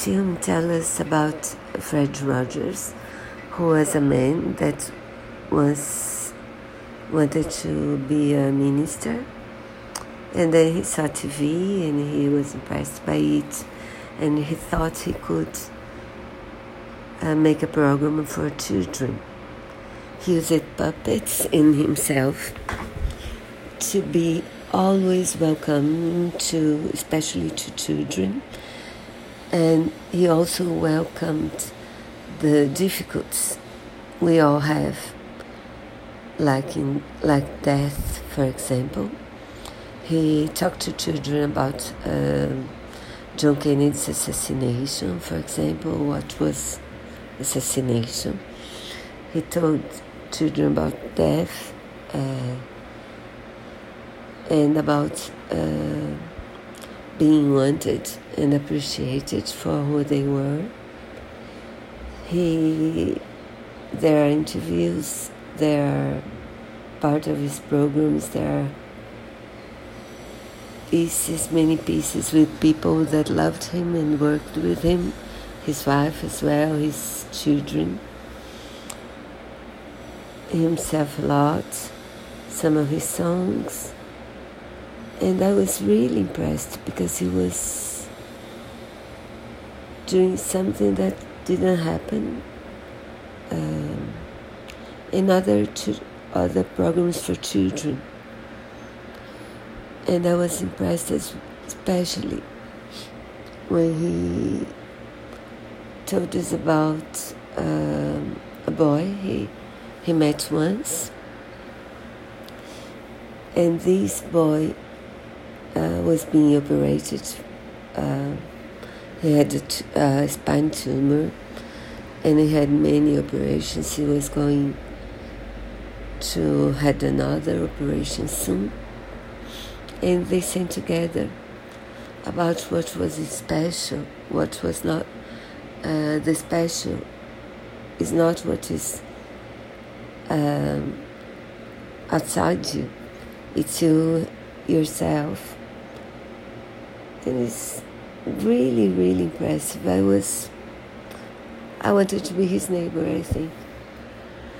Film tells us about Fred Rogers, who was a man that was wanted to be a minister, and then he saw TV and he was impressed by it, and he thought he could uh, make a program for children. He used puppets in himself to be always welcome to, especially to children and he also welcomed the difficulties we all have, like in like death, for example. He talked to children about um, John Kennedy's assassination, for example, what was assassination. He told children about death uh, and about. Uh, being wanted and appreciated for who they were. He, there are interviews, there are part of his programs, there are pieces, many pieces with people that loved him and worked with him, his wife as well, his children, himself a lot, some of his songs and I was really impressed because he was doing something that didn't happen um, in other other programs for children, and I was impressed especially when he told us about um, a boy he he met once, and this boy uh, was being operated. Uh, he had a, uh, spine tumor and he had many operations. He was going to had another operation soon. And they sang together about what was special, what was not. Uh, the special is not what is um, outside you, it's you yourself and it's really, really impressive. I was, I wanted to be his neighbor, I think.